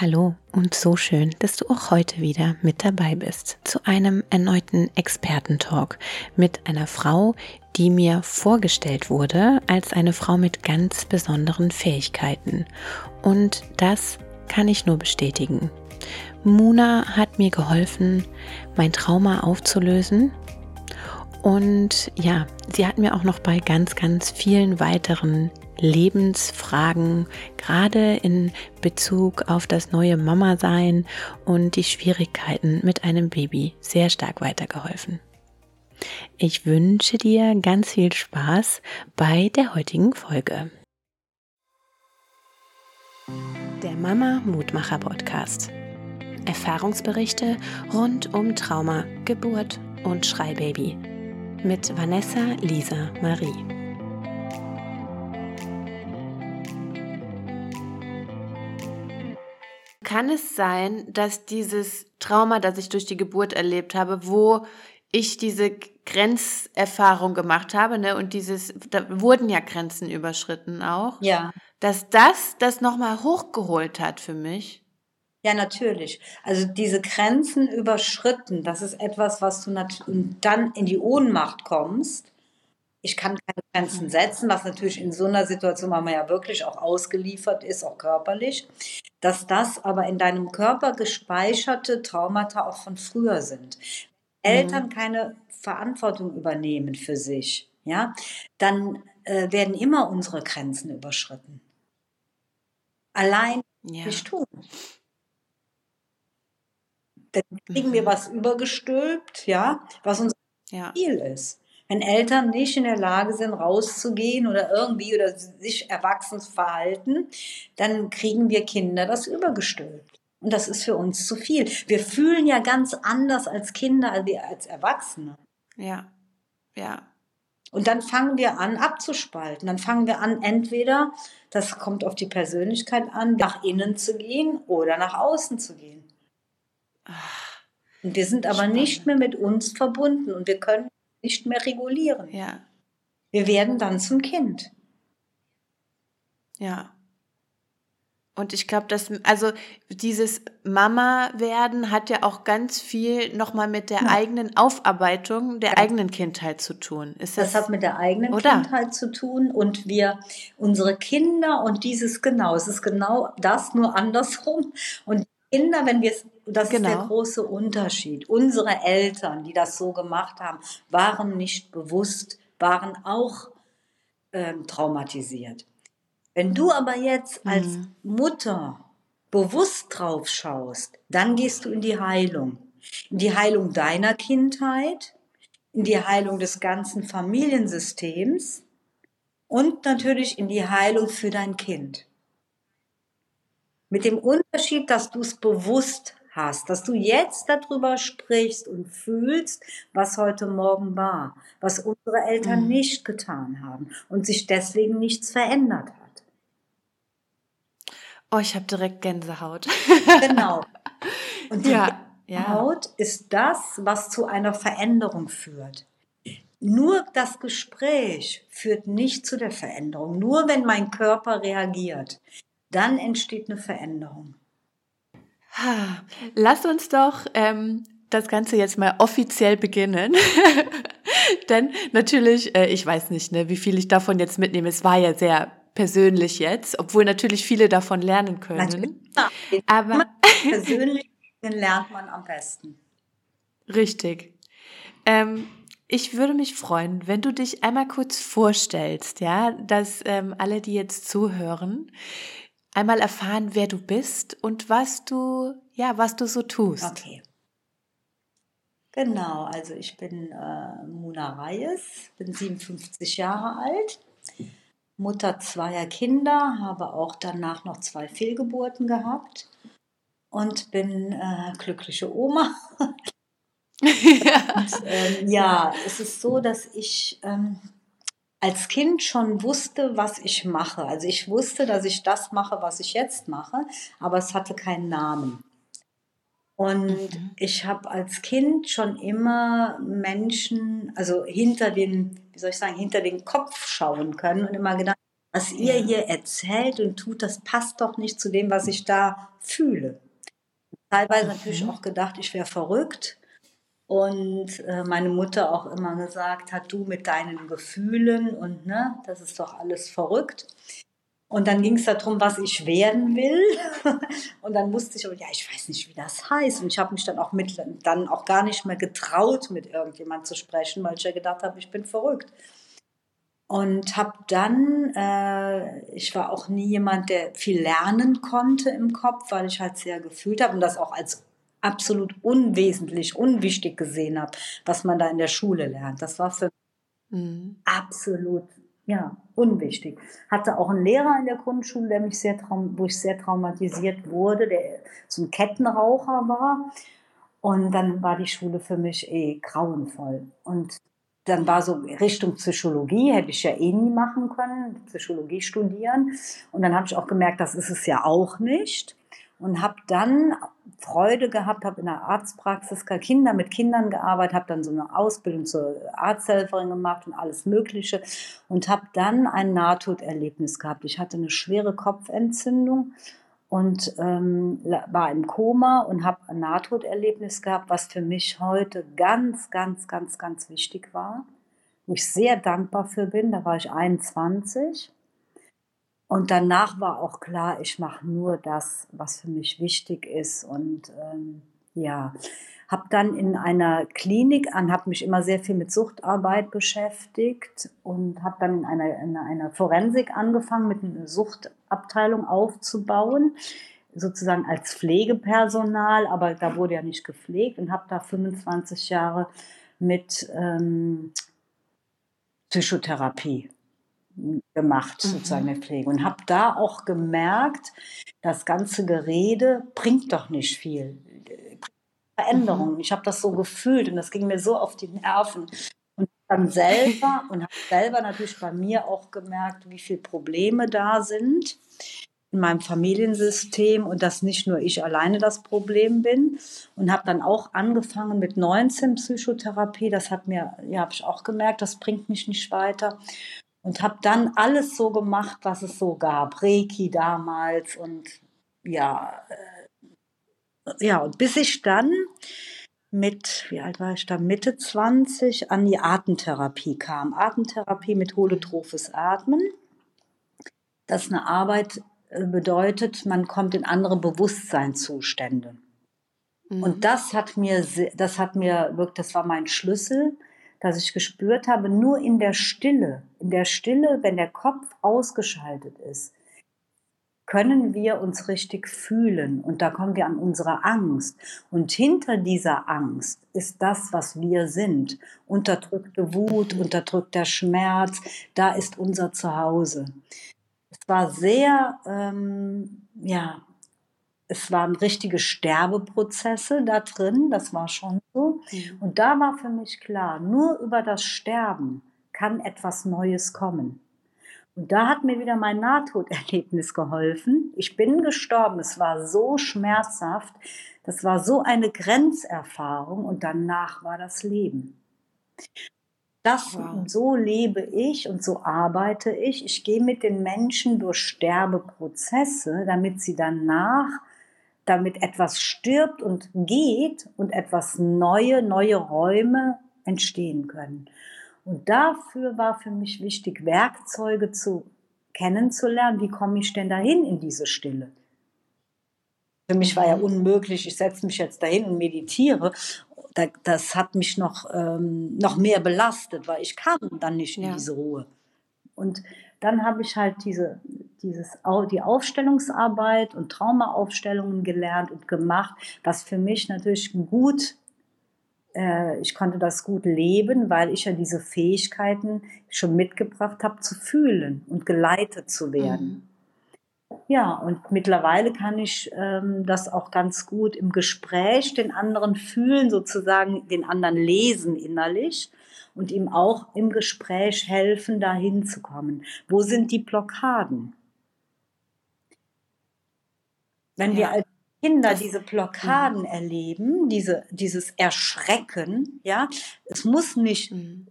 Hallo und so schön, dass du auch heute wieder mit dabei bist zu einem erneuten Expertentalk mit einer Frau, die mir vorgestellt wurde als eine Frau mit ganz besonderen Fähigkeiten. Und das kann ich nur bestätigen. Muna hat mir geholfen, mein Trauma aufzulösen. Und ja, sie hat mir auch noch bei ganz, ganz vielen weiteren Lebensfragen, gerade in Bezug auf das neue Mama-Sein und die Schwierigkeiten mit einem Baby sehr stark weitergeholfen. Ich wünsche dir ganz viel Spaß bei der heutigen Folge. Der Mama Mutmacher Podcast. Erfahrungsberichte rund um Trauma, Geburt und Schreibaby mit Vanessa Lisa Marie. Kann es sein, dass dieses Trauma, das ich durch die Geburt erlebt habe, wo ich diese Grenzerfahrung gemacht habe, ne, und dieses, da wurden ja Grenzen überschritten auch. Ja. Dass das das nochmal hochgeholt hat für mich. Ja, natürlich. Also diese Grenzen überschritten, das ist etwas, was du dann in die Ohnmacht kommst ich kann keine Grenzen setzen, was natürlich in so einer Situation, weil man ja wirklich auch ausgeliefert ist, auch körperlich, dass das aber in deinem Körper gespeicherte Traumata auch von früher sind. Eltern mhm. keine Verantwortung übernehmen für sich, ja, dann äh, werden immer unsere Grenzen überschritten. Allein ja. nicht tun. Dann kriegen mhm. wir was übergestülpt, ja, was unser ja. Ziel ist. Wenn Eltern nicht in der Lage sind, rauszugehen oder irgendwie oder sich erwachsen zu verhalten, dann kriegen wir Kinder das übergestülpt. Und das ist für uns zu viel. Wir fühlen ja ganz anders als Kinder als als Erwachsene. Ja, ja. Und dann fangen wir an abzuspalten. Dann fangen wir an, entweder, das kommt auf die Persönlichkeit an, nach innen zu gehen oder nach außen zu gehen. Und wir sind aber Spannend. nicht mehr mit uns verbunden und wir können nicht mehr regulieren. Ja. Wir werden dann zum Kind. Ja. Und ich glaube, dass, also dieses Mama werden hat ja auch ganz viel nochmal mit der ja. eigenen Aufarbeitung der ja. eigenen Kindheit zu tun. Das, das hat mit der eigenen oder? Kindheit zu tun und wir, unsere Kinder und dieses genau, es ist genau das, nur andersrum. Und Kinder, wenn wir es, das genau. ist der genau. große Unterschied. Unsere Eltern, die das so gemacht haben, waren nicht bewusst, waren auch ähm, traumatisiert. Wenn du aber jetzt als mhm. Mutter bewusst drauf schaust, dann gehst du in die Heilung. In die Heilung deiner Kindheit, in die Heilung des ganzen Familiensystems und natürlich in die Heilung für dein Kind. Mit dem Unterschied, dass du es bewusst hast, dass du jetzt darüber sprichst und fühlst, was heute Morgen war, was unsere Eltern mhm. nicht getan haben und sich deswegen nichts verändert hat. Oh, ich habe direkt Gänsehaut. genau. Und die ja, Haut ja. ist das, was zu einer Veränderung führt. Nur das Gespräch führt nicht zu der Veränderung. Nur wenn mein Körper reagiert dann entsteht eine Veränderung. Lass uns doch ähm, das Ganze jetzt mal offiziell beginnen. Denn natürlich, äh, ich weiß nicht, ne, wie viel ich davon jetzt mitnehme. Es war ja sehr persönlich jetzt, obwohl natürlich viele davon lernen können. Natürlich. Aber persönlich lernt man am besten. Richtig. Ähm, ich würde mich freuen, wenn du dich einmal kurz vorstellst, ja, dass ähm, alle, die jetzt zuhören, einmal erfahren, wer du bist und was du, ja, was du so tust. Okay. Genau, also ich bin äh, Muna Reyes, bin 57 Jahre alt, Mutter zweier Kinder, habe auch danach noch zwei Fehlgeburten gehabt und bin äh, glückliche Oma. ja. Und, ähm, ja, es ist so, dass ich ähm, als Kind schon wusste, was ich mache. Also ich wusste, dass ich das mache, was ich jetzt mache, aber es hatte keinen Namen. Und mhm. ich habe als Kind schon immer Menschen, also hinter den, wie soll ich sagen, hinter den Kopf schauen können und immer gedacht, Was ihr hier erzählt und tut, das passt doch nicht zu dem, was ich da fühle. Teilweise mhm. natürlich auch gedacht, ich wäre verrückt. Und äh, meine Mutter auch immer gesagt hat, du mit deinen Gefühlen und ne, das ist doch alles verrückt. Und dann ging es darum, was ich werden will. Und dann musste ich, ja, ich weiß nicht, wie das heißt. Und ich habe mich dann auch mit, dann auch gar nicht mehr getraut, mit irgendjemand zu sprechen, weil ich ja gedacht habe, ich bin verrückt. Und habe dann, äh, ich war auch nie jemand, der viel lernen konnte im Kopf, weil ich halt sehr gefühlt habe und das auch als absolut unwesentlich, unwichtig gesehen habe, was man da in der Schule lernt. Das war für mich mhm. absolut ja, unwichtig. Hatte auch einen Lehrer in der Grundschule, der mich sehr wo ich sehr traumatisiert wurde, der so ein Kettenraucher war. Und dann war die Schule für mich eh grauenvoll. Und dann war so Richtung Psychologie, hätte ich ja eh nie machen können, Psychologie studieren. Und dann habe ich auch gemerkt, das ist es ja auch nicht und habe dann Freude gehabt, habe in der Arztpraxis Kinder mit Kindern gearbeitet, habe dann so eine Ausbildung zur Arzthelferin gemacht und alles Mögliche und habe dann ein Nahtoderlebnis gehabt. Ich hatte eine schwere Kopfentzündung und ähm, war im Koma und habe ein Nahtoderlebnis gehabt, was für mich heute ganz, ganz, ganz, ganz wichtig war, wo ich sehr dankbar für bin. Da war ich 21 und danach war auch klar, ich mache nur das, was für mich wichtig ist. Und ähm, ja, habe dann in einer Klinik an, habe mich immer sehr viel mit Suchtarbeit beschäftigt und habe dann in einer, in einer Forensik angefangen, mit einer Suchtabteilung aufzubauen, sozusagen als Pflegepersonal, aber da wurde ja nicht gepflegt und habe da 25 Jahre mit ähm, Psychotherapie gemacht, mhm. sozusagen der Pflege. Und habe da auch gemerkt, das ganze Gerede bringt doch nicht viel. Veränderungen. Mhm. Ich habe das so gefühlt und das ging mir so auf die Nerven. Und dann selber und habe selber natürlich bei mir auch gemerkt, wie viele Probleme da sind in meinem Familiensystem und dass nicht nur ich alleine das Problem bin und habe dann auch angefangen mit 19 Psychotherapie. Das hat mir, ja, habe ich auch gemerkt, das bringt mich nicht weiter und habe dann alles so gemacht, was es so gab. Reiki damals und ja, äh, ja, und bis ich dann mit, wie alt war ich da, Mitte 20 an die Atemtherapie kam. Atemtherapie mit holotrophes Atmen. Das eine Arbeit äh, bedeutet, man kommt in andere Bewusstseinszustände. Mhm. Und das hat mir, das hat mir wirklich, das war mein Schlüssel dass ich gespürt habe, nur in der Stille, in der Stille, wenn der Kopf ausgeschaltet ist, können wir uns richtig fühlen und da kommen wir an unsere Angst. Und hinter dieser Angst ist das, was wir sind. Unterdrückte Wut, unterdrückter Schmerz, da ist unser Zuhause. Es war sehr, ähm, ja, es waren richtige Sterbeprozesse da drin, das war schon so. Mhm. Und da war für mich klar, nur über das Sterben kann etwas Neues kommen. Und da hat mir wieder mein Nahtoderlebnis geholfen. Ich bin gestorben, es war so schmerzhaft, das war so eine Grenzerfahrung und danach war das Leben. Das, wow. so lebe ich und so arbeite ich. Ich gehe mit den Menschen durch Sterbeprozesse, damit sie danach damit etwas stirbt und geht und etwas neue, neue Räume entstehen können. Und dafür war für mich wichtig, Werkzeuge zu kennenzulernen. Wie komme ich denn dahin in diese Stille? Für mich war ja unmöglich, ich setze mich jetzt dahin und meditiere. Das hat mich noch, ähm, noch mehr belastet, weil ich kam dann nicht in ja. diese Ruhe. Und dann habe ich halt diese, dieses, die Aufstellungsarbeit und Traumaaufstellungen gelernt und gemacht, was für mich natürlich gut, äh, ich konnte das gut leben, weil ich ja diese Fähigkeiten schon mitgebracht habe, zu fühlen und geleitet zu werden. Mhm. Ja, und mittlerweile kann ich ähm, das auch ganz gut im Gespräch den anderen fühlen, sozusagen den anderen lesen innerlich und ihm auch im Gespräch helfen, dahin zu kommen. Wo sind die Blockaden? Wenn ja. wir als Kinder diese Blockaden mhm. erleben, diese, dieses Erschrecken, ja, es muss nicht mhm.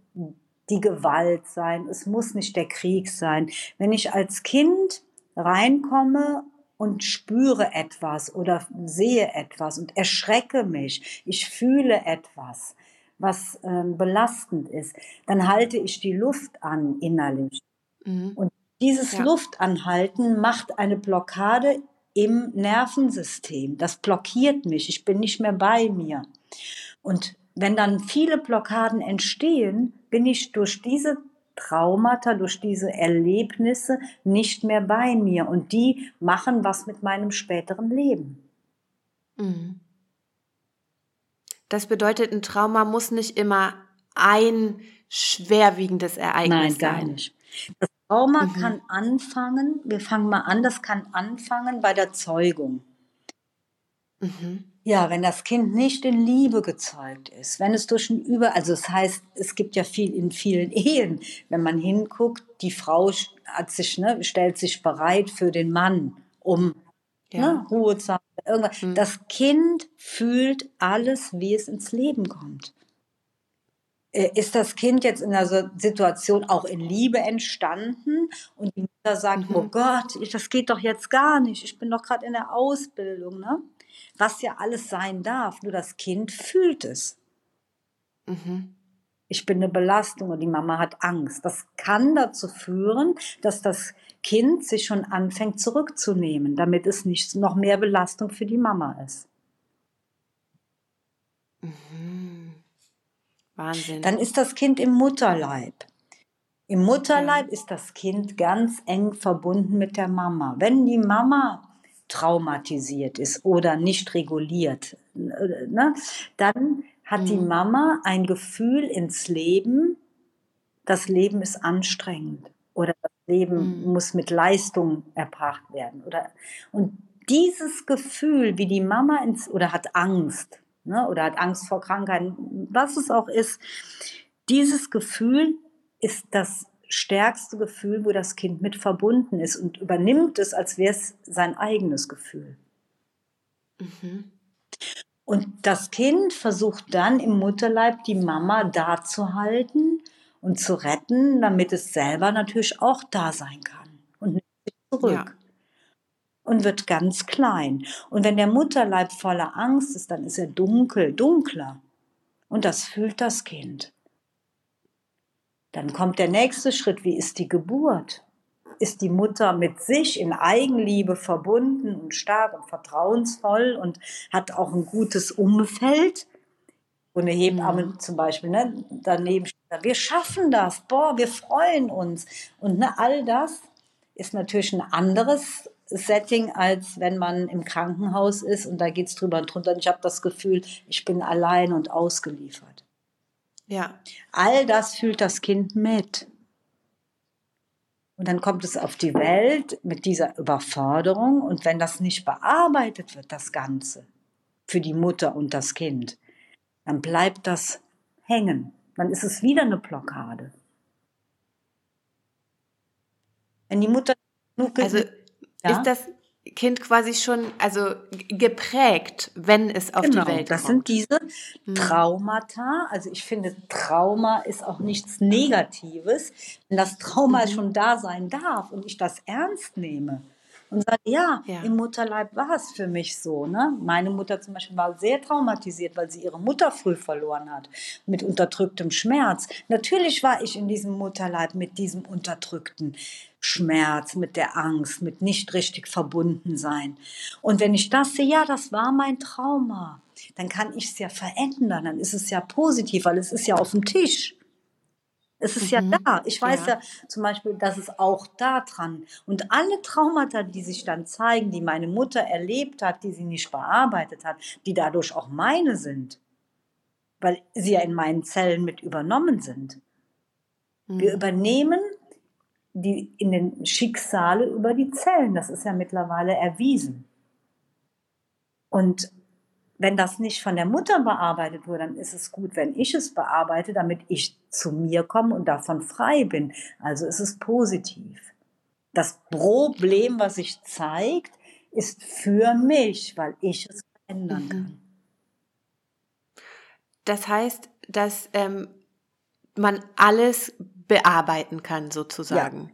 die Gewalt sein, es muss nicht der Krieg sein. Wenn ich als Kind reinkomme und spüre etwas oder sehe etwas und erschrecke mich, ich fühle etwas, was ähm, belastend ist, dann halte ich die Luft an innerlich. Mhm. Und dieses ja. Luftanhalten macht eine Blockade im Nervensystem. Das blockiert mich. Ich bin nicht mehr bei mir. Und wenn dann viele Blockaden entstehen, bin ich durch diese Traumata, durch diese Erlebnisse nicht mehr bei mir. Und die machen was mit meinem späteren Leben. Mhm. Das bedeutet, ein Trauma muss nicht immer ein schwerwiegendes Ereignis sein. Nein, gar nicht. Das Trauma mhm. kann anfangen, wir fangen mal an, das kann anfangen bei der Zeugung. Mhm. Ja, wenn das Kind nicht in Liebe gezeugt ist, wenn es durch ein Über, also es das heißt, es gibt ja viel in vielen Ehen, wenn man hinguckt, die Frau hat sich, ne, stellt sich bereit für den Mann, um ja. ne, Ruhe zu haben. Irgendwas. Mhm. Das Kind fühlt alles, wie es ins Leben kommt. Äh, ist das Kind jetzt in einer Situation auch in Liebe entstanden und die Mutter sagt, mhm. oh Gott, das geht doch jetzt gar nicht, ich bin doch gerade in der Ausbildung, ne? Was ja alles sein darf, nur das Kind fühlt es. Mhm. Ich bin eine Belastung und die Mama hat Angst. Das kann dazu führen, dass das Kind sich schon anfängt zurückzunehmen, damit es nicht noch mehr Belastung für die Mama ist. Mhm. Wahnsinn. Dann ist das Kind im Mutterleib. Im Mutterleib ja. ist das Kind ganz eng verbunden mit der Mama. Wenn die Mama traumatisiert ist oder nicht reguliert, ne, dann hat mhm. die Mama ein Gefühl ins Leben, das Leben ist anstrengend oder das Leben mhm. muss mit Leistung erbracht werden. Oder, und dieses Gefühl, wie die Mama ins, oder hat Angst, ne, oder hat Angst vor Krankheiten, was es auch ist, dieses Gefühl ist das stärkste Gefühl, wo das Kind mit verbunden ist und übernimmt es, als wäre es sein eigenes Gefühl. Mhm. Und das Kind versucht dann im Mutterleib die Mama da zu halten und zu retten, damit es selber natürlich auch da sein kann und nicht zurück. Ja und wird ganz klein. Und wenn der Mutterleib voller Angst ist, dann ist er dunkel, dunkler. Und das fühlt das Kind. Dann kommt der nächste Schritt, wie ist die Geburt? Ist die Mutter mit sich in Eigenliebe verbunden und stark und vertrauensvoll und hat auch ein gutes Umfeld? Und eine Hebamme mhm. zum Beispiel, ne, daneben steht, wir schaffen das, boah, wir freuen uns. Und ne, all das ist natürlich ein anderes Setting, als wenn man im Krankenhaus ist und da geht es drüber und drunter. Und ich habe das Gefühl, ich bin allein und ausgeliefert. Ja. All das fühlt das Kind mit. Und dann kommt es auf die Welt mit dieser Überforderung. Und wenn das nicht bearbeitet wird, das Ganze, für die Mutter und das Kind, dann bleibt das hängen. Dann ist es wieder eine Blockade. Wenn die Mutter also ja? ist das Kind quasi schon also geprägt, wenn es auf genau, die Welt kommt. Das sind diese hm. Traumata. Also ich finde, Trauma ist auch nichts Negatives, wenn das Trauma mhm. schon da sein darf und ich das ernst nehme und sage, ja, ja, im Mutterleib war es für mich so. Ne? Meine Mutter zum Beispiel war sehr traumatisiert, weil sie ihre Mutter früh verloren hat, mit unterdrücktem Schmerz. Natürlich war ich in diesem Mutterleib mit diesem unterdrückten Schmerz, mit der Angst, mit nicht richtig verbunden sein. Und wenn ich das sehe, ja, das war mein Trauma, dann kann ich es ja verändern, dann ist es ja positiv, weil es ist ja auf dem Tisch. Es ist mhm. ja da. Ich weiß ja. ja. zum Beispiel, dass es auch da dran. Und alle Traumata, die sich dann zeigen, die meine Mutter erlebt hat, die sie nicht bearbeitet hat, die dadurch auch meine sind, weil sie ja in meinen Zellen mit übernommen sind. Mhm. Wir übernehmen die in den Schicksale über die Zellen. Das ist ja mittlerweile erwiesen. Und wenn das nicht von der Mutter bearbeitet wurde, dann ist es gut, wenn ich es bearbeite, damit ich zu mir komme und davon frei bin. Also ist es positiv. Das Problem, was sich zeigt, ist für mich, weil ich es verändern mhm. kann. Das heißt, dass ähm, man alles bearbeiten kann, sozusagen. Ja.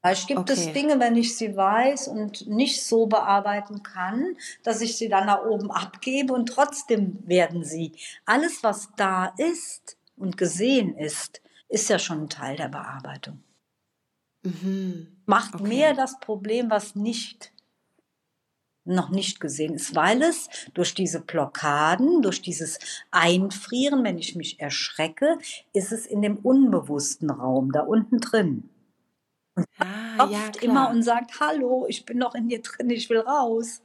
Vielleicht gibt okay. es Dinge, wenn ich sie weiß und nicht so bearbeiten kann, dass ich sie dann nach oben abgebe und trotzdem werden sie. Alles, was da ist und gesehen ist, ist ja schon ein Teil der Bearbeitung. Mhm. Macht okay. mehr das Problem, was nicht noch nicht gesehen ist, weil es durch diese Blockaden, durch dieses Einfrieren, wenn ich mich erschrecke, ist es in dem unbewussten Raum da unten drin ah, ja, immer und sagt, hallo, ich bin noch in dir drin, ich will raus.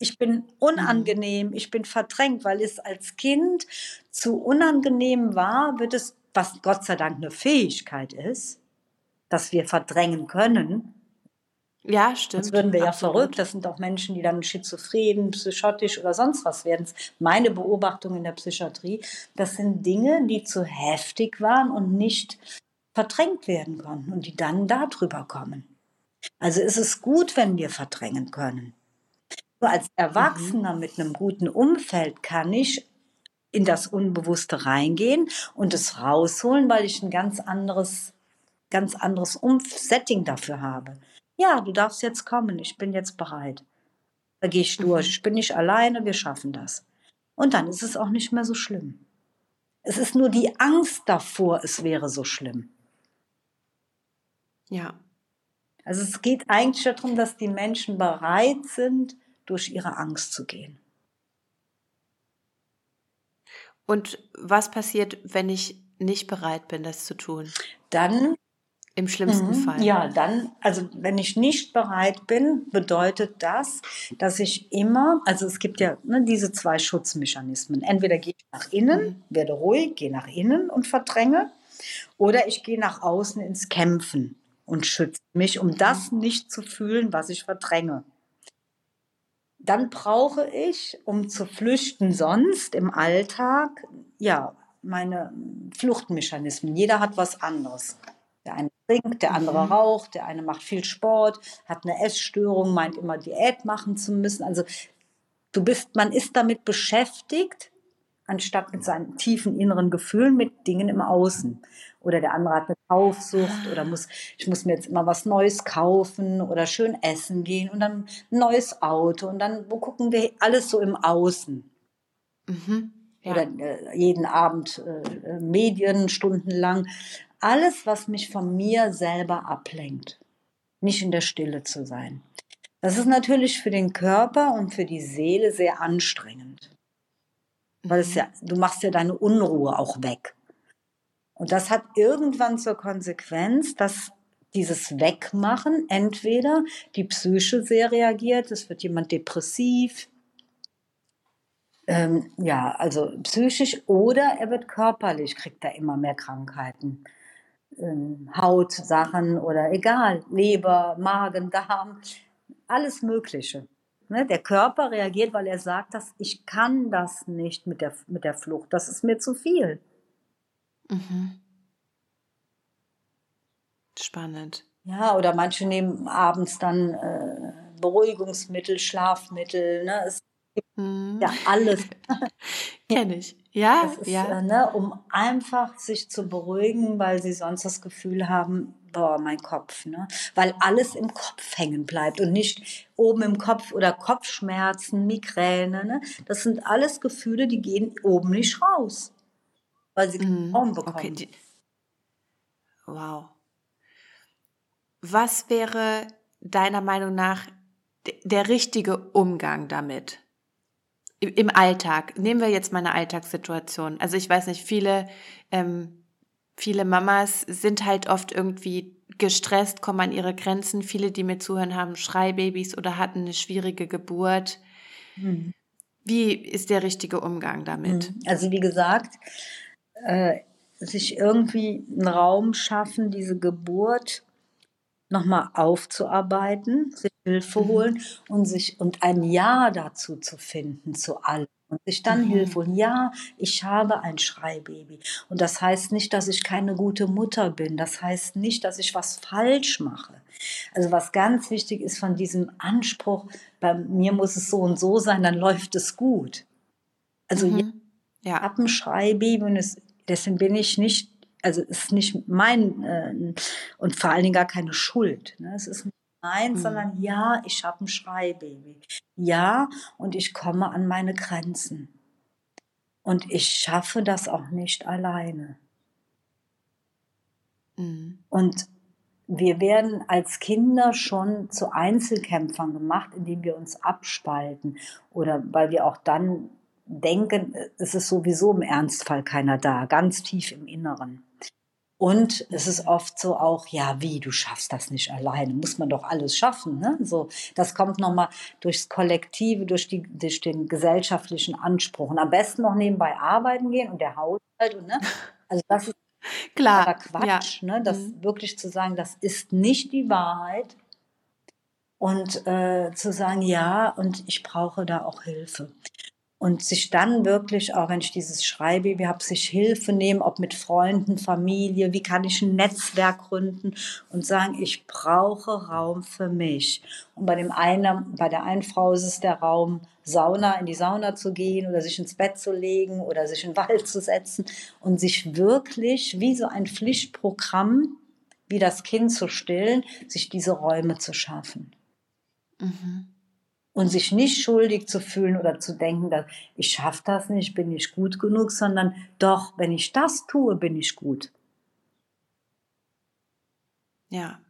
Ich bin unangenehm, mhm. ich bin verdrängt, weil es als Kind zu unangenehm war, wird es, was Gott sei Dank eine Fähigkeit ist, dass wir verdrängen können. Ja, stimmt. Sonst würden wir ja verrückt. Das sind auch Menschen, die dann schizophren, psychotisch oder sonst was werden. Meine Beobachtung in der Psychiatrie, das sind Dinge, die zu heftig waren und nicht verdrängt werden konnten und die dann darüber kommen. Also ist es gut, wenn wir verdrängen können. Nur als Erwachsener mhm. mit einem guten Umfeld kann ich in das Unbewusste reingehen und es rausholen, weil ich ein ganz anderes, ganz anderes um Setting dafür habe. Ja, du darfst jetzt kommen, ich bin jetzt bereit. Da gehe ich durch, mhm. ich bin nicht alleine, wir schaffen das. Und dann ist es auch nicht mehr so schlimm. Es ist nur die Angst davor, es wäre so schlimm. Ja. Also es geht eigentlich darum, dass die Menschen bereit sind, durch ihre Angst zu gehen. Und was passiert, wenn ich nicht bereit bin, das zu tun? Dann im schlimmsten mhm, Fall. Ja, dann, also wenn ich nicht bereit bin, bedeutet das, dass ich immer, also es gibt ja ne, diese zwei Schutzmechanismen. Entweder gehe ich nach innen, mhm. werde ruhig, gehe nach innen und verdränge, oder ich gehe nach außen ins Kämpfen und schützt mich, um das nicht zu fühlen, was ich verdränge. Dann brauche ich, um zu flüchten sonst im Alltag, ja, meine Fluchtmechanismen. Jeder hat was anderes. Der eine trinkt, der andere mhm. raucht, der eine macht viel Sport, hat eine Essstörung, meint immer Diät machen zu müssen. Also du bist, man ist damit beschäftigt, anstatt mit seinen tiefen inneren Gefühlen, mit Dingen im Außen. Oder der andere hat eine Kaufsucht oder muss, ich muss mir jetzt immer was Neues kaufen oder schön essen gehen und dann ein neues Auto und dann, wo gucken wir alles so im Außen? Mhm, ja. Oder äh, jeden Abend äh, Medien stundenlang. Alles, was mich von mir selber ablenkt. Nicht in der Stille zu sein. Das ist natürlich für den Körper und für die Seele sehr anstrengend. Weil es mhm. ja, du machst ja deine Unruhe auch weg. Und das hat irgendwann zur Konsequenz, dass dieses Wegmachen entweder die Psyche sehr reagiert, es wird jemand depressiv, ähm, ja, also psychisch, oder er wird körperlich, kriegt er immer mehr Krankheiten. Ähm, Hautsachen oder egal, Leber, Magen, Darm, alles Mögliche. Ne? Der Körper reagiert, weil er sagt, dass ich kann das nicht mit der, mit der Flucht, das ist mir zu viel. Mhm. Spannend. Ja, oder manche nehmen abends dann äh, Beruhigungsmittel, Schlafmittel. Ne? Es gibt mhm. ja alles. Kenne ich. Ja, ist, ja. Äh, ne, um einfach sich zu beruhigen, weil sie sonst das Gefühl haben, boah, mein Kopf, ne? Weil alles im Kopf hängen bleibt und nicht oben im Kopf oder Kopfschmerzen, Migräne, ne? Das sind alles Gefühle, die gehen oben nicht raus weil sie mhm. Raum bekommen. Okay. Die, wow. Was wäre deiner Meinung nach der richtige Umgang damit? Im Alltag. Nehmen wir jetzt mal eine Alltagssituation. Also ich weiß nicht, viele, ähm, viele Mamas sind halt oft irgendwie gestresst, kommen an ihre Grenzen. Viele, die mir zuhören, haben Schreibabys oder hatten eine schwierige Geburt. Hm. Wie ist der richtige Umgang damit? Hm. Also wie gesagt, äh, sich irgendwie einen Raum schaffen, diese Geburt nochmal aufzuarbeiten, sich Hilfe mhm. holen und sich und ein Ja dazu zu finden zu allem und sich dann mhm. Hilfe holen. Ja, ich habe ein Schreibaby und das heißt nicht, dass ich keine gute Mutter bin. Das heißt nicht, dass ich was falsch mache. Also was ganz wichtig ist von diesem Anspruch, bei mir muss es so und so sein, dann läuft es gut. Also mhm. ja. Appenschreibaby und es Deswegen bin ich nicht, also es ist nicht mein äh, und vor allen Dingen gar keine Schuld. Ne? Es ist nicht meins, mhm. sondern ja, ich habe ein Schreibaby. Ja, und ich komme an meine Grenzen. Und ich schaffe das auch nicht alleine. Mhm. Und wir werden als Kinder schon zu Einzelkämpfern gemacht, indem wir uns abspalten oder weil wir auch dann denken, es ist sowieso im Ernstfall keiner da, ganz tief im Inneren. Und es ist oft so auch, ja, wie, du schaffst das nicht alleine, muss man doch alles schaffen. Ne? So, das kommt nochmal durchs Kollektive, durch, die, durch den gesellschaftlichen Anspruch. Und am besten noch nebenbei arbeiten gehen und der Haushalt. Und, ne? Also das ist Klar, aber Quatsch, ja. ne? das mhm. wirklich zu sagen, das ist nicht die Wahrheit und äh, zu sagen, ja, und ich brauche da auch Hilfe. Und sich dann wirklich, auch wenn ich dieses Schreibaby habe, sich Hilfe nehmen, ob mit Freunden, Familie, wie kann ich ein Netzwerk gründen und sagen, ich brauche Raum für mich. Und bei dem einen, bei der einen Frau ist es der Raum, Sauna, in die Sauna zu gehen oder sich ins Bett zu legen oder sich in den Wald zu setzen und sich wirklich wie so ein Pflichtprogramm, wie das Kind zu stillen, sich diese Räume zu schaffen. Mhm und sich nicht schuldig zu fühlen oder zu denken, dass ich schaffe das nicht, bin ich gut genug, sondern doch, wenn ich das tue, bin ich gut. Ja.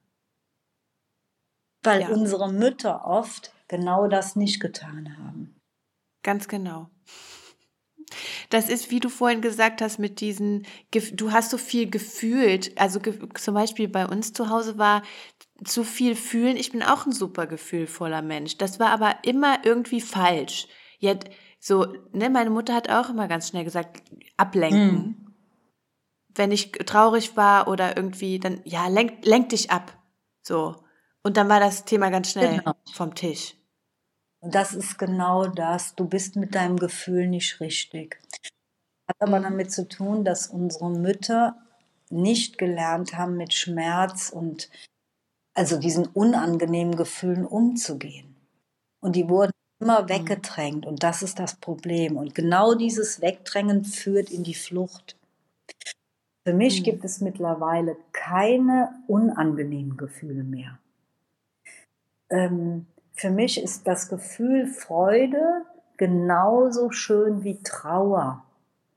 Weil ja. unsere Mütter oft genau das nicht getan haben. Ganz genau. Das ist, wie du vorhin gesagt hast, mit diesen, du hast so viel gefühlt. Also zum Beispiel bei uns zu Hause war zu viel fühlen. Ich bin auch ein super gefühlvoller Mensch. Das war aber immer irgendwie falsch. Jetzt, so, ne, meine Mutter hat auch immer ganz schnell gesagt, ablenken. Mhm. Wenn ich traurig war oder irgendwie, dann, ja, lenk, lenk dich ab. So. Und dann war das Thema ganz schnell genau. vom Tisch. Und das ist genau das. Du bist mit deinem Gefühl nicht richtig. Hat aber damit zu tun, dass unsere Mütter nicht gelernt haben, mit Schmerz und also diesen unangenehmen Gefühlen umzugehen. Und die wurden immer mhm. weggedrängt und das ist das Problem. Und genau dieses Wegdrängen führt in die Flucht. Für mich mhm. gibt es mittlerweile keine unangenehmen Gefühle mehr. Ähm, für mich ist das Gefühl Freude genauso schön wie Trauer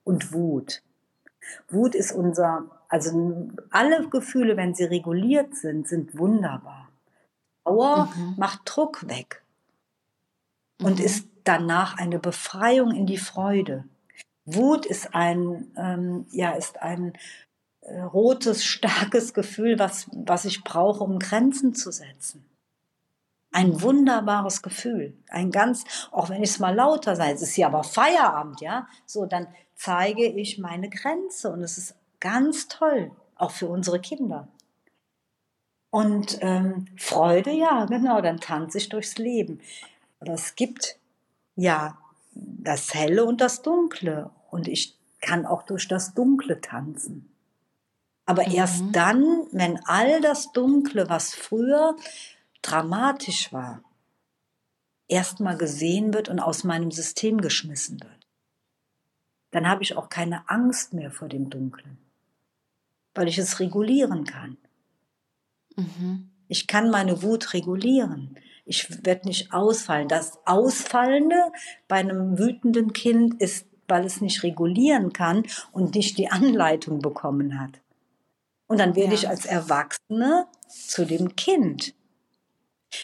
und Wut. Wut ist unser also alle Gefühle, wenn sie reguliert sind, sind wunderbar. Trauer mhm. macht Druck weg und mhm. ist danach eine Befreiung in die Freude. Wut ist ein, ähm, ja, ist ein äh, rotes, starkes Gefühl, was, was ich brauche, um Grenzen zu setzen. Ein wunderbares Gefühl. Ein ganz, auch wenn ich es mal lauter sage, es ist ja aber Feierabend, ja, so, dann zeige ich meine Grenze und es ist Ganz toll, auch für unsere Kinder. Und ähm, Freude, ja, genau, dann tanze ich durchs Leben. Aber es gibt ja das Helle und das Dunkle. Und ich kann auch durch das Dunkle tanzen. Aber mhm. erst dann, wenn all das Dunkle, was früher dramatisch war, erstmal gesehen wird und aus meinem System geschmissen wird, dann habe ich auch keine Angst mehr vor dem Dunklen weil ich es regulieren kann. Mhm. Ich kann meine Wut regulieren. Ich werde nicht ausfallen. Das Ausfallende bei einem wütenden Kind ist, weil es nicht regulieren kann und nicht die Anleitung bekommen hat. Und dann werde ja. ich als Erwachsene zu dem Kind.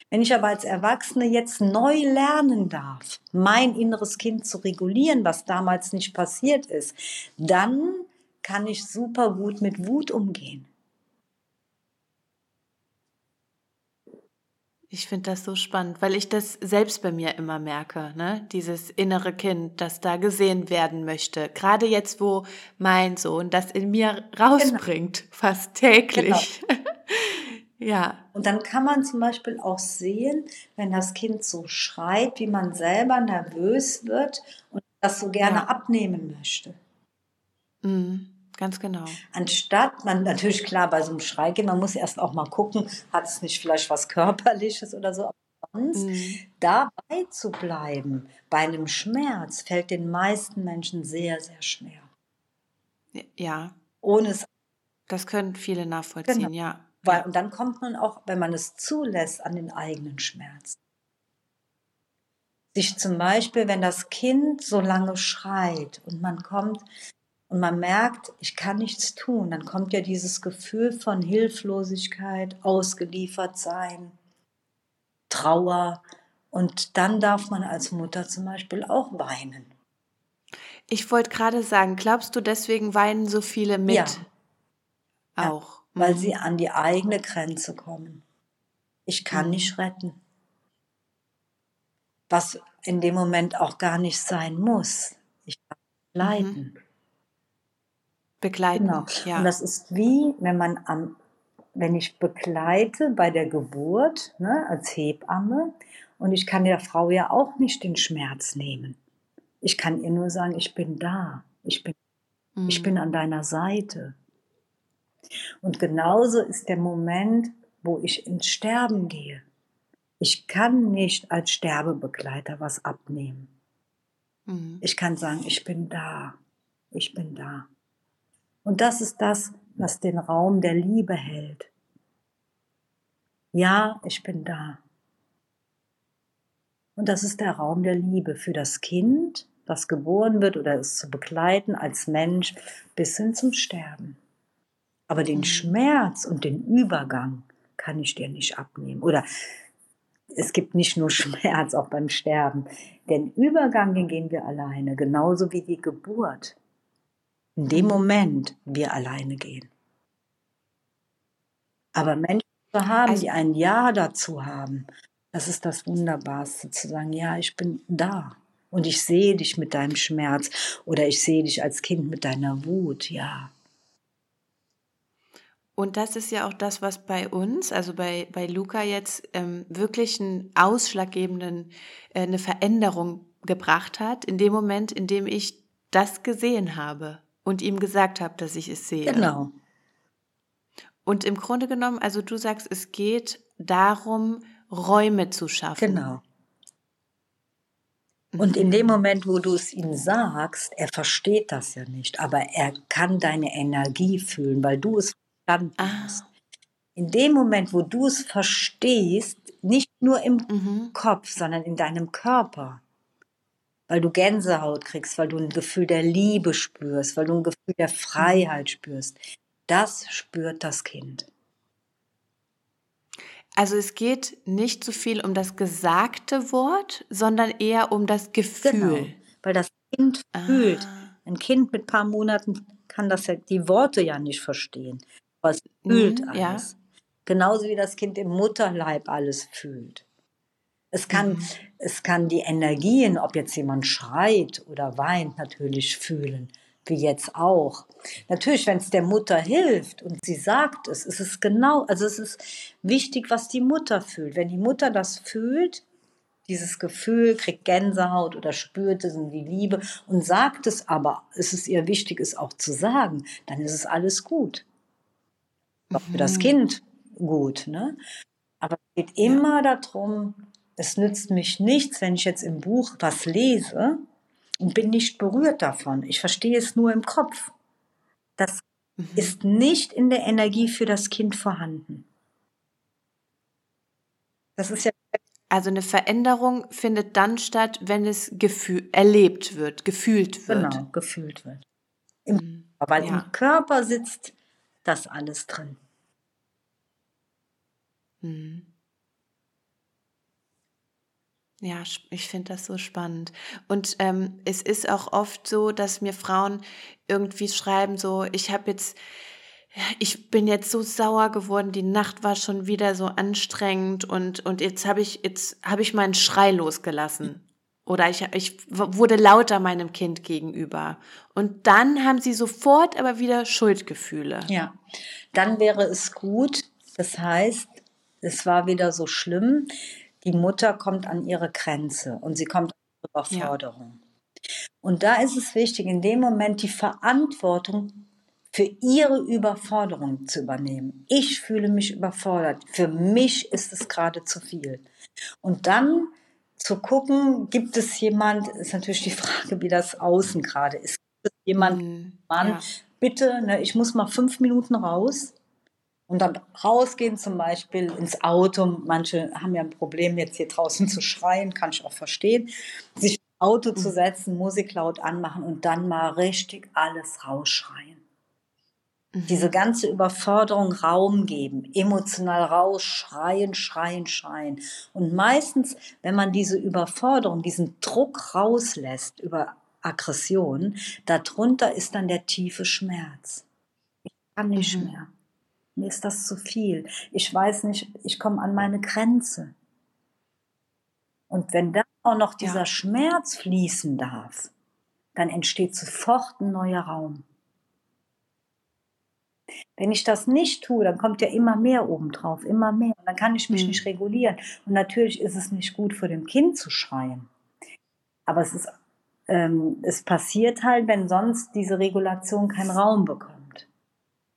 Wenn ich aber als Erwachsene jetzt neu lernen darf, mein inneres Kind zu regulieren, was damals nicht passiert ist, dann kann ich super gut mit Wut umgehen. Ich finde das so spannend, weil ich das selbst bei mir immer merke, ne? Dieses innere Kind, das da gesehen werden möchte. Gerade jetzt, wo mein Sohn das in mir rausbringt, genau. fast täglich. Genau. ja. Und dann kann man zum Beispiel auch sehen, wenn das Kind so schreit, wie man selber nervös wird und das so gerne ja. abnehmen möchte. Mhm. Ganz genau. Anstatt man natürlich klar bei so einem Schreikind, man muss erst auch mal gucken, hat es nicht vielleicht was Körperliches oder so. Aber sonst mhm. dabei zu bleiben bei einem Schmerz fällt den meisten Menschen sehr, sehr schwer. Ja. Ohne es. Das können viele nachvollziehen, genau. ja. Weil, und dann kommt man auch, wenn man es zulässt, an den eigenen Schmerz. Sich zum Beispiel, wenn das Kind so lange schreit und man kommt und man merkt, ich kann nichts tun, dann kommt ja dieses Gefühl von Hilflosigkeit, ausgeliefert sein, Trauer. Und dann darf man als Mutter zum Beispiel auch weinen. Ich wollte gerade sagen, glaubst du, deswegen weinen so viele mit? Ja. Auch. Weil mhm. sie an die eigene Grenze kommen. Ich kann mhm. nicht retten. Was in dem Moment auch gar nicht sein muss. Ich kann leiden. Mhm. Begleiten. Genau. Ja. Und das ist wie, wenn man am, wenn ich begleite bei der Geburt, ne, als Hebamme, und ich kann der Frau ja auch nicht den Schmerz nehmen. Ich kann ihr nur sagen, ich bin da, ich bin, mhm. ich bin mhm. an deiner Seite. Und genauso ist der Moment, wo ich ins Sterben gehe. Ich kann nicht als Sterbebegleiter was abnehmen. Mhm. Ich kann sagen, ich bin da, ich bin da. Und das ist das, was den Raum der Liebe hält. Ja, ich bin da. Und das ist der Raum der Liebe für das Kind, das geboren wird oder es zu begleiten als Mensch bis hin zum Sterben. Aber den mhm. Schmerz und den Übergang kann ich dir nicht abnehmen. Oder es gibt nicht nur Schmerz, auch beim Sterben. Den Übergang, den gehen wir alleine, genauso wie die Geburt in dem Moment wir alleine gehen. Aber Menschen zu haben, also, die ein Ja dazu haben, das ist das Wunderbarste, zu sagen, ja, ich bin da und ich sehe dich mit deinem Schmerz oder ich sehe dich als Kind mit deiner Wut, ja. Und das ist ja auch das, was bei uns, also bei, bei Luca jetzt ähm, wirklich einen ausschlaggebenden, äh, eine Veränderung gebracht hat, in dem Moment, in dem ich das gesehen habe und ihm gesagt habe, dass ich es sehe. Genau. Und im Grunde genommen, also du sagst, es geht darum, Räume zu schaffen. Genau. Und in dem Moment, wo du es ihm sagst, er versteht das ja nicht, aber er kann deine Energie fühlen, weil du es verstanden ah. hast. In dem Moment, wo du es verstehst, nicht nur im mhm. Kopf, sondern in deinem Körper, weil du Gänsehaut kriegst, weil du ein Gefühl der Liebe spürst, weil du ein Gefühl der Freiheit spürst. Das spürt das Kind. Also es geht nicht so viel um das gesagte Wort, sondern eher um das Gefühl. Genau, weil das Kind ah. fühlt. Ein Kind mit ein paar Monaten kann das ja, die Worte ja nicht verstehen, aber es fühlt mhm, alles. Ja. Genauso wie das Kind im Mutterleib alles fühlt. Es kann, mhm. es kann die Energien, ob jetzt jemand schreit oder weint, natürlich fühlen, wie jetzt auch. Natürlich, wenn es der Mutter hilft und sie sagt es, ist es genau, also es ist wichtig, was die Mutter fühlt. Wenn die Mutter das fühlt, dieses Gefühl, kriegt Gänsehaut oder spürt es in die Liebe und sagt es aber, es ist ihr wichtig, es auch zu sagen, dann ist es alles gut. Auch für das mhm. Kind gut, ne? Aber es geht immer darum, es nützt mich nichts, wenn ich jetzt im Buch was lese und bin nicht berührt davon. Ich verstehe es nur im Kopf. Das mhm. ist nicht in der Energie für das Kind vorhanden. Das ist ja also eine Veränderung findet dann statt, wenn es gefühl, erlebt wird, gefühlt wird. Genau, gefühlt wird. Im, mhm. Weil ja. im Körper sitzt das alles drin. Mhm. Ja, ich finde das so spannend. Und ähm, es ist auch oft so, dass mir Frauen irgendwie schreiben, so, ich habe jetzt, ich bin jetzt so sauer geworden, die Nacht war schon wieder so anstrengend und, und jetzt habe ich, jetzt habe ich meinen Schrei losgelassen. Oder ich, ich wurde lauter meinem Kind gegenüber. Und dann haben sie sofort aber wieder Schuldgefühle. Ja, dann wäre es gut. Das heißt, es war wieder so schlimm die Mutter kommt an ihre Grenze und sie kommt an Überforderung. Ja. Und da ist es wichtig, in dem Moment die Verantwortung für ihre Überforderung zu übernehmen. Ich fühle mich überfordert. Für mich ist es gerade zu viel. Und dann zu gucken, gibt es jemand, ist natürlich die Frage, wie das außen gerade ist. Gibt es jemand, mhm, Mann, ja. bitte, ne, ich muss mal fünf Minuten raus. Und dann rausgehen zum Beispiel ins Auto. Manche haben ja ein Problem, jetzt hier draußen zu schreien, kann ich auch verstehen. Sich ins Auto zu mhm. setzen, Musik laut anmachen und dann mal richtig alles rausschreien. Mhm. Diese ganze Überforderung Raum geben, emotional rausschreien, schreien, schreien. Und meistens, wenn man diese Überforderung, diesen Druck rauslässt über Aggression, darunter ist dann der tiefe Schmerz. Ich kann nicht mhm. mehr mir ist das zu viel. Ich weiß nicht, ich komme an meine Grenze. Und wenn dann auch noch dieser ja. Schmerz fließen darf, dann entsteht sofort ein neuer Raum. Wenn ich das nicht tue, dann kommt ja immer mehr obendrauf, immer mehr. Und dann kann ich mich mhm. nicht regulieren. Und natürlich ist es nicht gut, vor dem Kind zu schreien. Aber es ist, ähm, es passiert halt, wenn sonst diese Regulation keinen Raum bekommt.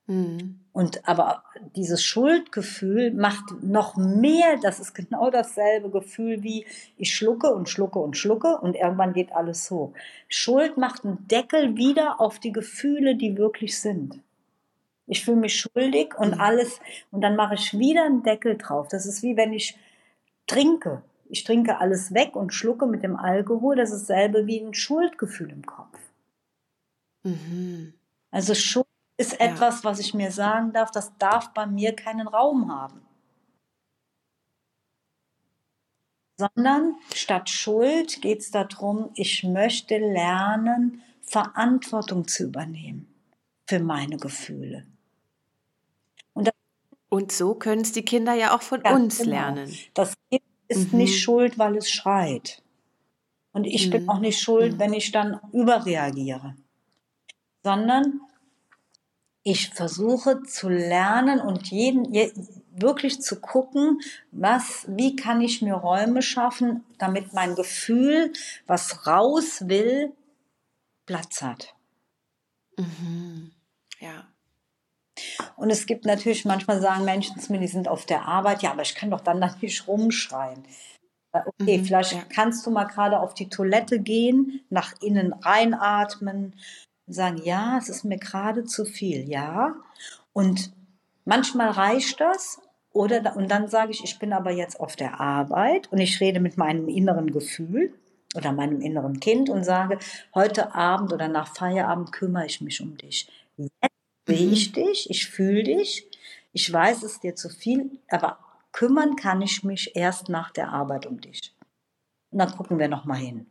Mhm. Und aber dieses Schuldgefühl macht noch mehr, das ist genau dasselbe Gefühl wie ich schlucke und schlucke und schlucke und irgendwann geht alles so. Schuld macht einen Deckel wieder auf die Gefühle, die wirklich sind. Ich fühle mich schuldig und mhm. alles und dann mache ich wieder einen Deckel drauf. Das ist wie wenn ich trinke. Ich trinke alles weg und schlucke mit dem Alkohol. Das ist dasselbe wie ein Schuldgefühl im Kopf. Mhm. Also Schuld ist ja. etwas, was ich mir sagen darf, das darf bei mir keinen Raum haben. Sondern statt Schuld geht es darum, ich möchte lernen, Verantwortung zu übernehmen für meine Gefühle. Und, so können es die Kinder ja auch von uns genau. lernen. Das Kind ist mhm. nicht schuld, weil es schreit. Und ich mhm. bin auch nicht schuld, mhm. wenn ich dann überreagiere. Sondern ich versuche zu lernen und jeden, wirklich zu gucken, was, wie kann ich mir Räume schaffen, damit mein Gefühl, was raus will, Platz hat. Mhm. Ja. Und es gibt natürlich, manchmal sagen Menschen zu mir, die sind auf der Arbeit, ja, aber ich kann doch dann da nicht rumschreien. Okay, mhm, vielleicht ja. kannst du mal gerade auf die Toilette gehen, nach innen reinatmen, sagen, ja, es ist mir gerade zu viel, ja. Und manchmal reicht das. Oder, und dann sage ich, ich bin aber jetzt auf der Arbeit und ich rede mit meinem inneren Gefühl oder meinem inneren Kind und sage, heute Abend oder nach Feierabend kümmere ich mich um dich. Jetzt sehe mhm. ich dich, ich fühle dich, ich weiß, es ist dir zu viel, aber kümmern kann ich mich erst nach der Arbeit um dich. Und dann gucken wir nochmal hin.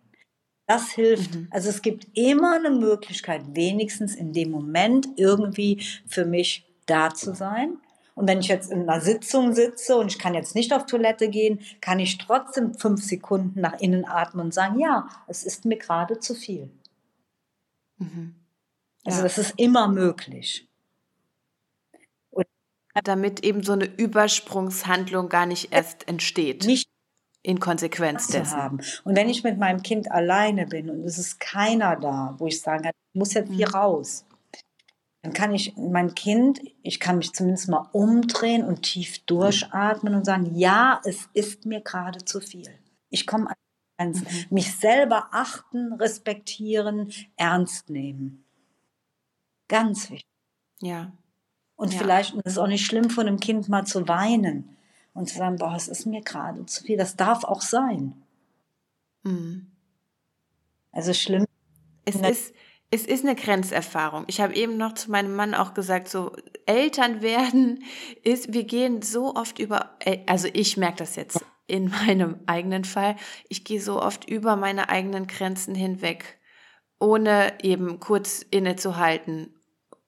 Das hilft. Mhm. Also es gibt immer eine Möglichkeit, wenigstens in dem Moment irgendwie für mich da zu sein. Und wenn ich jetzt in einer Sitzung sitze und ich kann jetzt nicht auf Toilette gehen, kann ich trotzdem fünf Sekunden nach innen atmen und sagen, ja, es ist mir gerade zu viel. Mhm. Also ja. das ist immer möglich. Damit eben so eine Übersprungshandlung gar nicht erst entsteht. Nicht in Konsequenz dessen. Haben. Und wenn ich mit meinem Kind alleine bin und es ist keiner da, wo ich sage, ich muss jetzt hier mhm. raus, dann kann ich mein Kind, ich kann mich zumindest mal umdrehen und tief durchatmen und sagen, ja, es ist mir gerade zu viel. Ich komme an Grenzen. Mhm. Mich selber achten, respektieren, ernst nehmen. Ganz wichtig. Ja. Und ja. vielleicht ist es auch nicht schlimm, von einem Kind mal zu weinen und zu sagen, boah, es ist mir gerade zu viel. Das darf auch sein. Mhm. Also schlimm. Es ist, es ist eine Grenzerfahrung. Ich habe eben noch zu meinem Mann auch gesagt, so Eltern werden ist, wir gehen so oft über, äh, also ich merke das jetzt in meinem eigenen Fall, ich gehe so oft über meine eigenen Grenzen hinweg, ohne eben kurz innezuhalten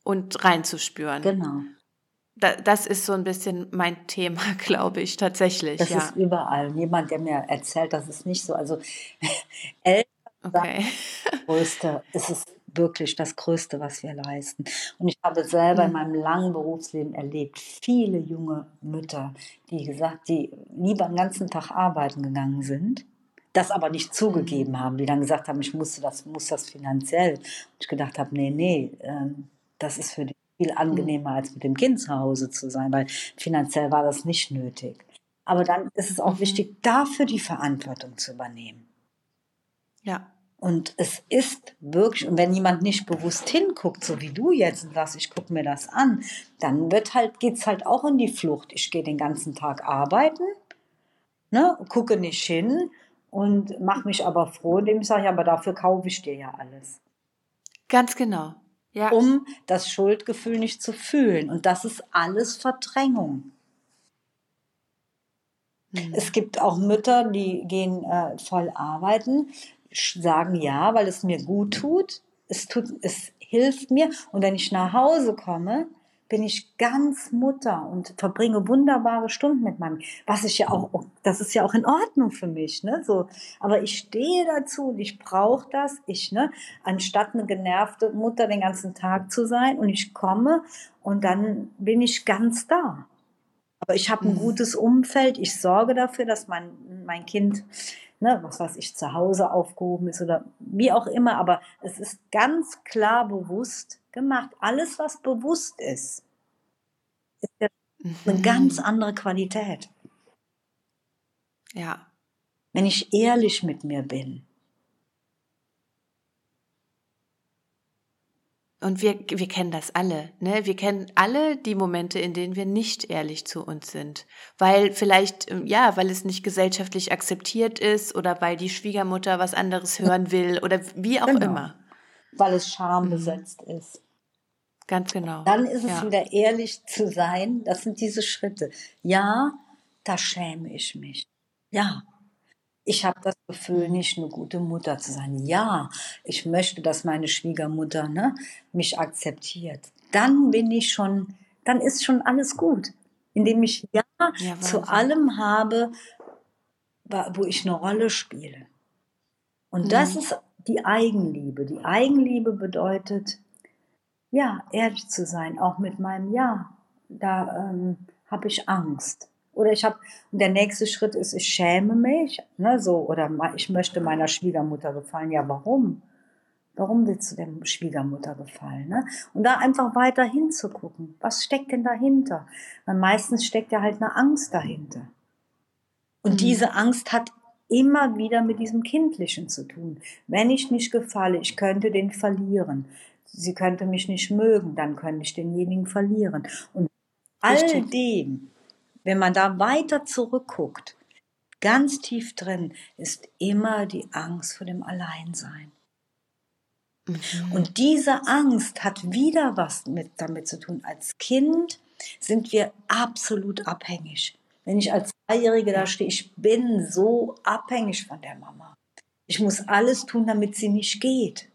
und reinzuspüren. Genau da, das ist so ein bisschen mein Thema, glaube ich, tatsächlich. Das ja. ist überall. Jemand, der mir erzählt, das ist nicht so. Also Eltern okay. das Größte, es ist wirklich das Größte, was wir leisten. Und ich habe selber mhm. in meinem langen Berufsleben erlebt, viele junge Mütter, die gesagt, die lieber den ganzen Tag arbeiten gegangen sind, das aber nicht zugegeben mhm. haben, die dann gesagt haben, ich musste das, muss das finanziell. Und ich gedacht habe, nee, nee, ähm, das ist für die viel angenehmer, als mit dem Kind zu Hause zu sein, weil finanziell war das nicht nötig. Aber dann ist es auch mhm. wichtig, dafür die Verantwortung zu übernehmen. Ja. Und es ist wirklich, und wenn jemand nicht bewusst hinguckt, so wie du jetzt und sagst, ich gucke mir das an, dann wird halt, geht's halt auch in die Flucht. Ich gehe den ganzen Tag arbeiten, ne, gucke nicht hin und mache mich aber froh, indem ich sage, aber dafür kaufe ich dir ja alles. Ganz genau. Ja. Um das Schuldgefühl nicht zu fühlen. Und das ist alles Verdrängung. Mhm. Es gibt auch Mütter, die gehen äh, voll arbeiten, sagen ja, weil es mir gut tut. Es tut, es hilft mir. Und wenn ich nach Hause komme, bin ich ganz Mutter und verbringe wunderbare Stunden mit meinem, was ich ja auch, das ist ja auch in Ordnung für mich, ne, so. Aber ich stehe dazu und ich brauche das, ich, ne, anstatt eine genervte Mutter den ganzen Tag zu sein und ich komme und dann bin ich ganz da. Aber ich habe ein mhm. gutes Umfeld, ich sorge dafür, dass mein, mein Kind ne, was weiß ich, zu Hause aufgehoben ist oder wie auch immer, aber es ist ganz klar bewusst gemacht. Alles, was bewusst ist, ist ja eine mhm. ganz andere Qualität. Ja. Wenn ich ehrlich mit mir bin, Und wir, wir kennen das alle, ne? Wir kennen alle die Momente, in denen wir nicht ehrlich zu uns sind. Weil vielleicht, ähm, ja, weil es nicht gesellschaftlich akzeptiert ist oder weil die Schwiegermutter was anderes hören will oder wie auch genau. immer. Weil es schambesetzt mhm. ist. Ganz genau. Dann ist es ja. wieder ehrlich zu sein. Das sind diese Schritte. Ja, da schäme ich mich. Ja, ich habe das Gefühl, nicht eine gute Mutter zu sein. Ja, ich möchte, dass meine Schwiegermutter ne, mich akzeptiert. Dann bin ich schon, dann ist schon alles gut. Indem ich Ja, ja zu allem habe, wo ich eine Rolle spiele. Und mhm. das ist die Eigenliebe. Die Eigenliebe bedeutet, ja, ehrlich zu sein, auch mit meinem Ja. Da ähm, habe ich Angst. Oder ich habe, der nächste Schritt ist, ich schäme mich, ne, so, oder ich möchte meiner Schwiegermutter gefallen. Ja, warum? Warum willst du der Schwiegermutter gefallen? Ne? Und da einfach weiter hinzugucken. Was steckt denn dahinter? Weil meistens steckt ja halt eine Angst dahinter. Und mhm. diese Angst hat immer wieder mit diesem Kindlichen zu tun. Wenn ich nicht gefalle, ich könnte den verlieren. Sie könnte mich nicht mögen, dann könnte ich denjenigen verlieren. Und all dem wenn man da weiter zurückguckt, ganz tief drin ist immer die Angst vor dem Alleinsein. Mhm. Und diese Angst hat wieder was mit, damit zu tun. Als Kind sind wir absolut abhängig. Wenn ich als Zweijährige da stehe, ich bin so abhängig von der Mama. Ich muss alles tun, damit sie nicht geht.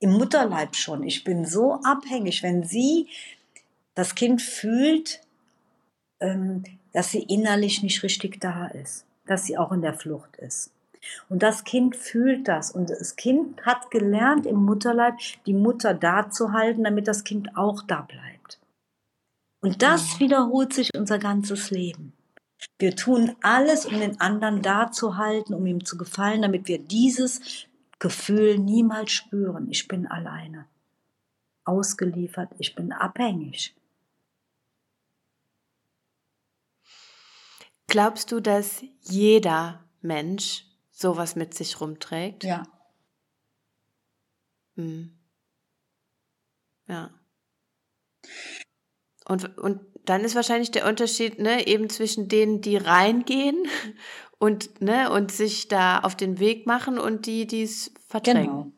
Im Mutterleib schon. Ich bin so abhängig. Wenn sie das Kind fühlt, ähm, dass sie innerlich nicht richtig da ist, dass sie auch in der Flucht ist. Und das Kind fühlt das und das Kind hat gelernt im Mutterleib, die Mutter da zu halten, damit das Kind auch da bleibt. Und das mhm. wiederholt sich unser ganzes Leben. Wir tun alles, um den anderen da zu halten, um ihm zu gefallen, damit wir dieses Gefühl niemals spüren. Ich bin alleine, ausgeliefert, ich bin abhängig. Glaubst du, dass jeder Mensch sowas mit sich rumträgt? Ja. Hm. Ja. Und, und dann ist wahrscheinlich der Unterschied, ne, eben zwischen denen, die reingehen und, ne, und sich da auf den Weg machen und die, die es verdrängen. Genau.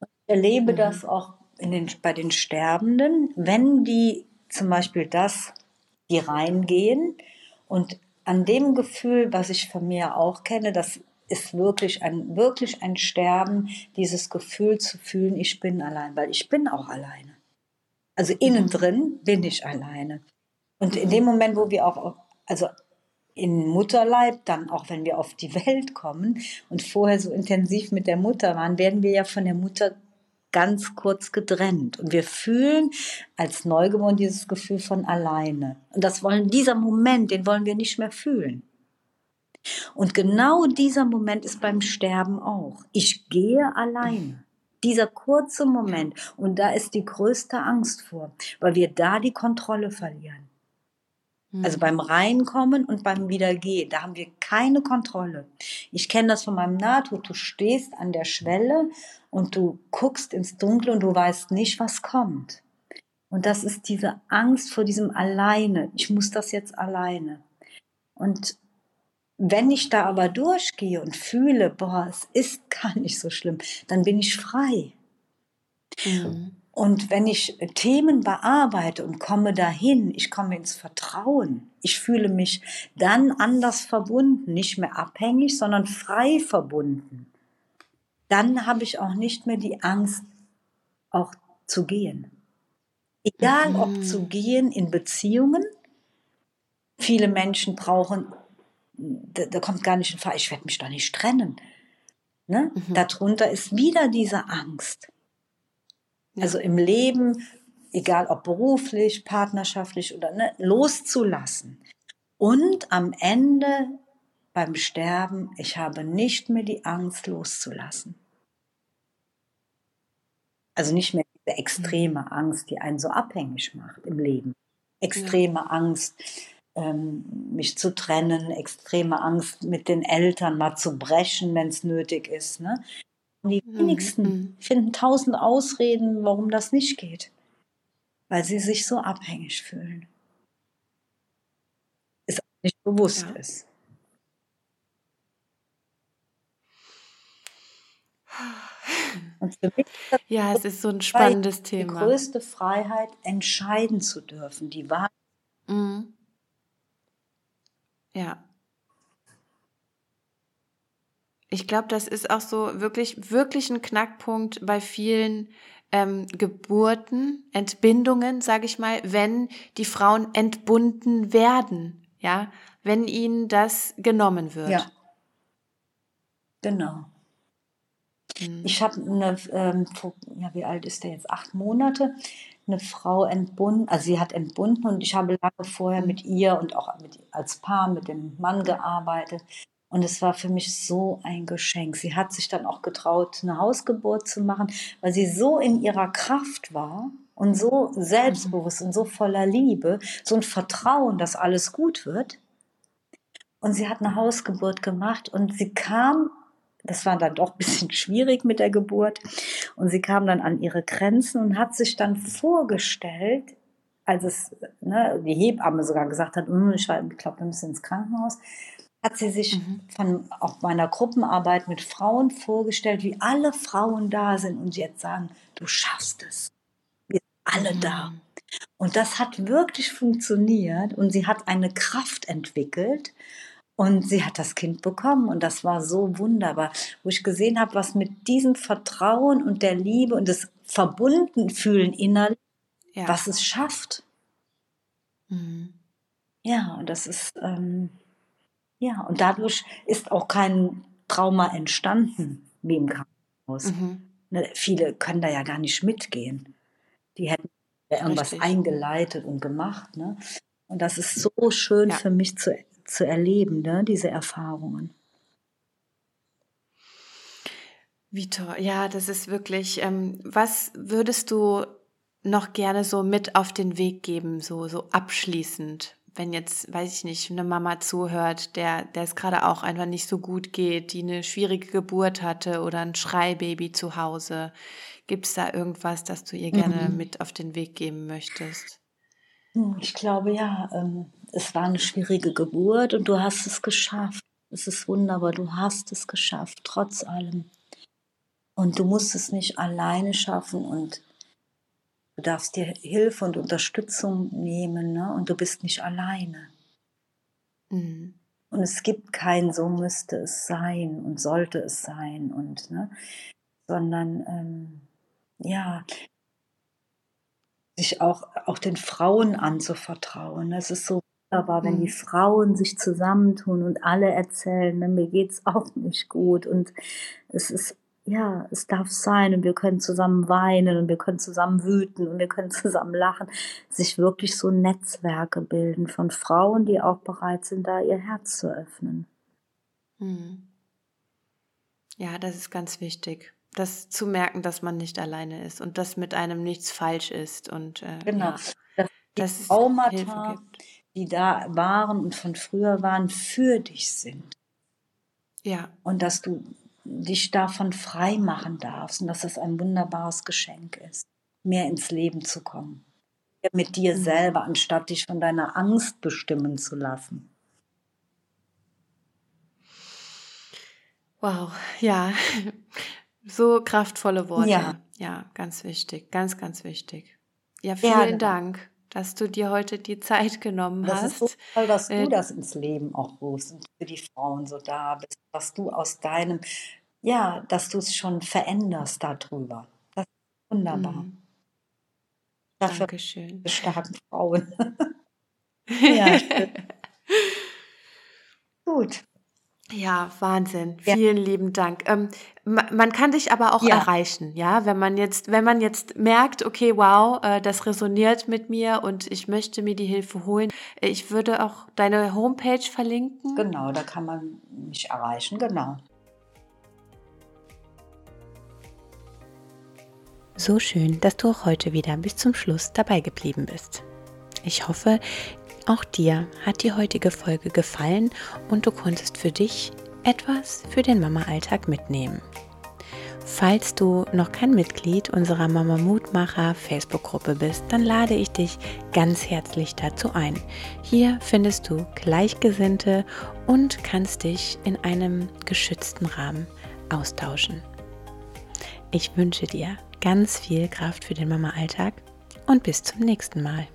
Ich erlebe mhm. das auch in den, bei den Sterbenden, wenn die zum Beispiel das, die reingehen und an dem Gefühl, was ich von mir auch kenne, das ist wirklich ein, wirklich ein Sterben, dieses Gefühl zu fühlen, ich bin allein, weil ich bin auch alleine. Also innen mhm. drin bin ich alleine. Und in dem Moment, wo wir auch, also in Mutterleib, dann auch wenn wir auf die Welt kommen und vorher so intensiv mit der Mutter waren, werden wir ja von der Mutter ganz kurz getrennt. Und wir fühlen als Neugeboren dieses Gefühl von alleine. Und das wollen, dieser Moment, den wollen wir nicht mehr fühlen. Und genau dieser Moment ist beim Sterben auch. Ich gehe alleine. Dieser kurze Moment. Und da ist die größte Angst vor, weil wir da die Kontrolle verlieren. Also mhm. beim Reinkommen und beim Wiedergehen, da haben wir keine Kontrolle. Ich kenne das von meinem Nahtod. Du stehst an der Schwelle und du guckst ins Dunkle und du weißt nicht, was kommt. Und das ist diese Angst vor diesem Alleine. Ich muss das jetzt alleine. Und wenn ich da aber durchgehe und fühle, boah, es ist gar nicht so schlimm, dann bin ich frei. Mhm. Und wenn ich Themen bearbeite und komme dahin, ich komme ins Vertrauen, ich fühle mich dann anders verbunden, nicht mehr abhängig, sondern frei verbunden, dann habe ich auch nicht mehr die Angst, auch zu gehen. Egal ob mhm. zu gehen in Beziehungen, viele Menschen brauchen, da, da kommt gar nicht in Frage, ich werde mich doch nicht trennen. Ne? Mhm. Darunter ist wieder diese Angst. Also im Leben, egal ob beruflich, partnerschaftlich oder ne, loszulassen. Und am Ende beim Sterben, ich habe nicht mehr die Angst loszulassen. Also nicht mehr diese extreme mhm. Angst, die einen so abhängig macht im Leben. Extreme ja. Angst, ähm, mich zu trennen, extreme Angst, mit den Eltern mal zu brechen, wenn es nötig ist. Ne? Die mhm, wenigsten mhm. finden tausend Ausreden, warum das nicht geht. Weil sie sich so abhängig fühlen. Ist auch nicht bewusst ja. ist ja, es ist so ein spannendes Thema. Die größte Freiheit, entscheiden zu dürfen, die Wahrheit. Mhm. Ja. Ich glaube, das ist auch so wirklich, wirklich ein Knackpunkt bei vielen ähm, Geburten, Entbindungen, sage ich mal, wenn die Frauen entbunden werden, ja, wenn ihnen das genommen wird. Ja. Genau. Hm. Ich habe eine, ähm, ja, wie alt ist der jetzt? Acht Monate, eine Frau entbunden, also sie hat entbunden und ich habe lange vorher mit ihr und auch mit, als Paar mit dem Mann gearbeitet. Und es war für mich so ein Geschenk. Sie hat sich dann auch getraut, eine Hausgeburt zu machen, weil sie so in ihrer Kraft war und so selbstbewusst und so voller Liebe, so ein Vertrauen, dass alles gut wird. Und sie hat eine Hausgeburt gemacht und sie kam, das war dann doch ein bisschen schwierig mit der Geburt, und sie kam dann an ihre Grenzen und hat sich dann vorgestellt, als es ne, die Hebamme sogar gesagt hat, hm, ich, ich glaube, wir müssen ins Krankenhaus, hat sie sich mhm. von auch meiner Gruppenarbeit mit Frauen vorgestellt, wie alle Frauen da sind und jetzt sagen, du schaffst es. Wir sind alle mhm. da. Und das hat wirklich funktioniert und sie hat eine Kraft entwickelt und sie hat das Kind bekommen und das war so wunderbar, wo ich gesehen habe, was mit diesem Vertrauen und der Liebe und des Verbundenfühlen innerlich, ja. was es schafft. Mhm. Ja, und das ist, ähm, ja, und dadurch ist auch kein Trauma entstanden, wie im Krankenhaus. Mhm. Ne, viele können da ja gar nicht mitgehen. Die hätten ja irgendwas Richtig. eingeleitet und gemacht. Ne? Und das ist so schön ja. für mich zu, zu erleben, ne? diese Erfahrungen. Vitor, ja, das ist wirklich, ähm, was würdest du noch gerne so mit auf den Weg geben, so, so abschließend? Wenn jetzt, weiß ich nicht, eine Mama zuhört, der, der es gerade auch einfach nicht so gut geht, die eine schwierige Geburt hatte oder ein Schreibaby zu Hause, gibt es da irgendwas, das du ihr gerne mhm. mit auf den Weg geben möchtest? Hm, ich glaube ja, ähm, es war eine schwierige Geburt und du hast es geschafft. Es ist wunderbar, du hast es geschafft, trotz allem. Und du musst es nicht alleine schaffen und Du darfst dir Hilfe und Unterstützung nehmen ne? und du bist nicht alleine. Mhm. Und es gibt kein so müsste es sein und sollte es sein und ne, sondern ähm, ja, sich auch, auch den Frauen anzuvertrauen. Es ist so wunderbar, wenn die mhm. Frauen sich zusammentun und alle erzählen, ne, mir geht's auch nicht gut und es ist ja, es darf sein und wir können zusammen weinen und wir können zusammen wüten und wir können zusammen lachen, sich wirklich so Netzwerke bilden von Frauen, die auch bereit sind, da ihr Herz zu öffnen. Hm. Ja, das ist ganz wichtig. Das zu merken, dass man nicht alleine ist und dass mit einem nichts falsch ist und äh, genau. Ja, dass das Traumata, die da waren und von früher waren, für dich sind. Ja. Und dass du dich davon frei machen darfst und dass das ein wunderbares Geschenk ist, mehr ins Leben zu kommen. Mit dir mhm. selber, anstatt dich von deiner Angst bestimmen zu lassen. Wow, ja, so kraftvolle Worte. Ja. ja, ganz wichtig, ganz, ganz wichtig. Ja, vielen Gerne. Dank, dass du dir heute die Zeit genommen das hast. Das ist so toll, dass äh, du das ins Leben auch rufst und für die Frauen so da bist, dass du aus deinem, ja, dass du es schon veränderst darüber. Das ist wunderbar. Mhm. Dafür Dankeschön. starken Frauen. ja, Gut. Ja, Wahnsinn. Ja. Vielen lieben Dank. Ähm, man kann dich aber auch ja. erreichen, ja, wenn man jetzt, wenn man jetzt merkt, okay, wow, äh, das resoniert mit mir und ich möchte mir die Hilfe holen. Ich würde auch deine Homepage verlinken. Genau, da kann man mich erreichen, genau. So schön, dass du auch heute wieder bis zum Schluss dabei geblieben bist. Ich hoffe, auch dir hat die heutige Folge gefallen und du konntest für dich etwas für den Mama-Alltag mitnehmen. Falls du noch kein Mitglied unserer Mama Mutmacher Facebook-Gruppe bist, dann lade ich dich ganz herzlich dazu ein. Hier findest du Gleichgesinnte und kannst dich in einem geschützten Rahmen austauschen. Ich wünsche dir ganz viel Kraft für den Mama-Alltag und bis zum nächsten Mal.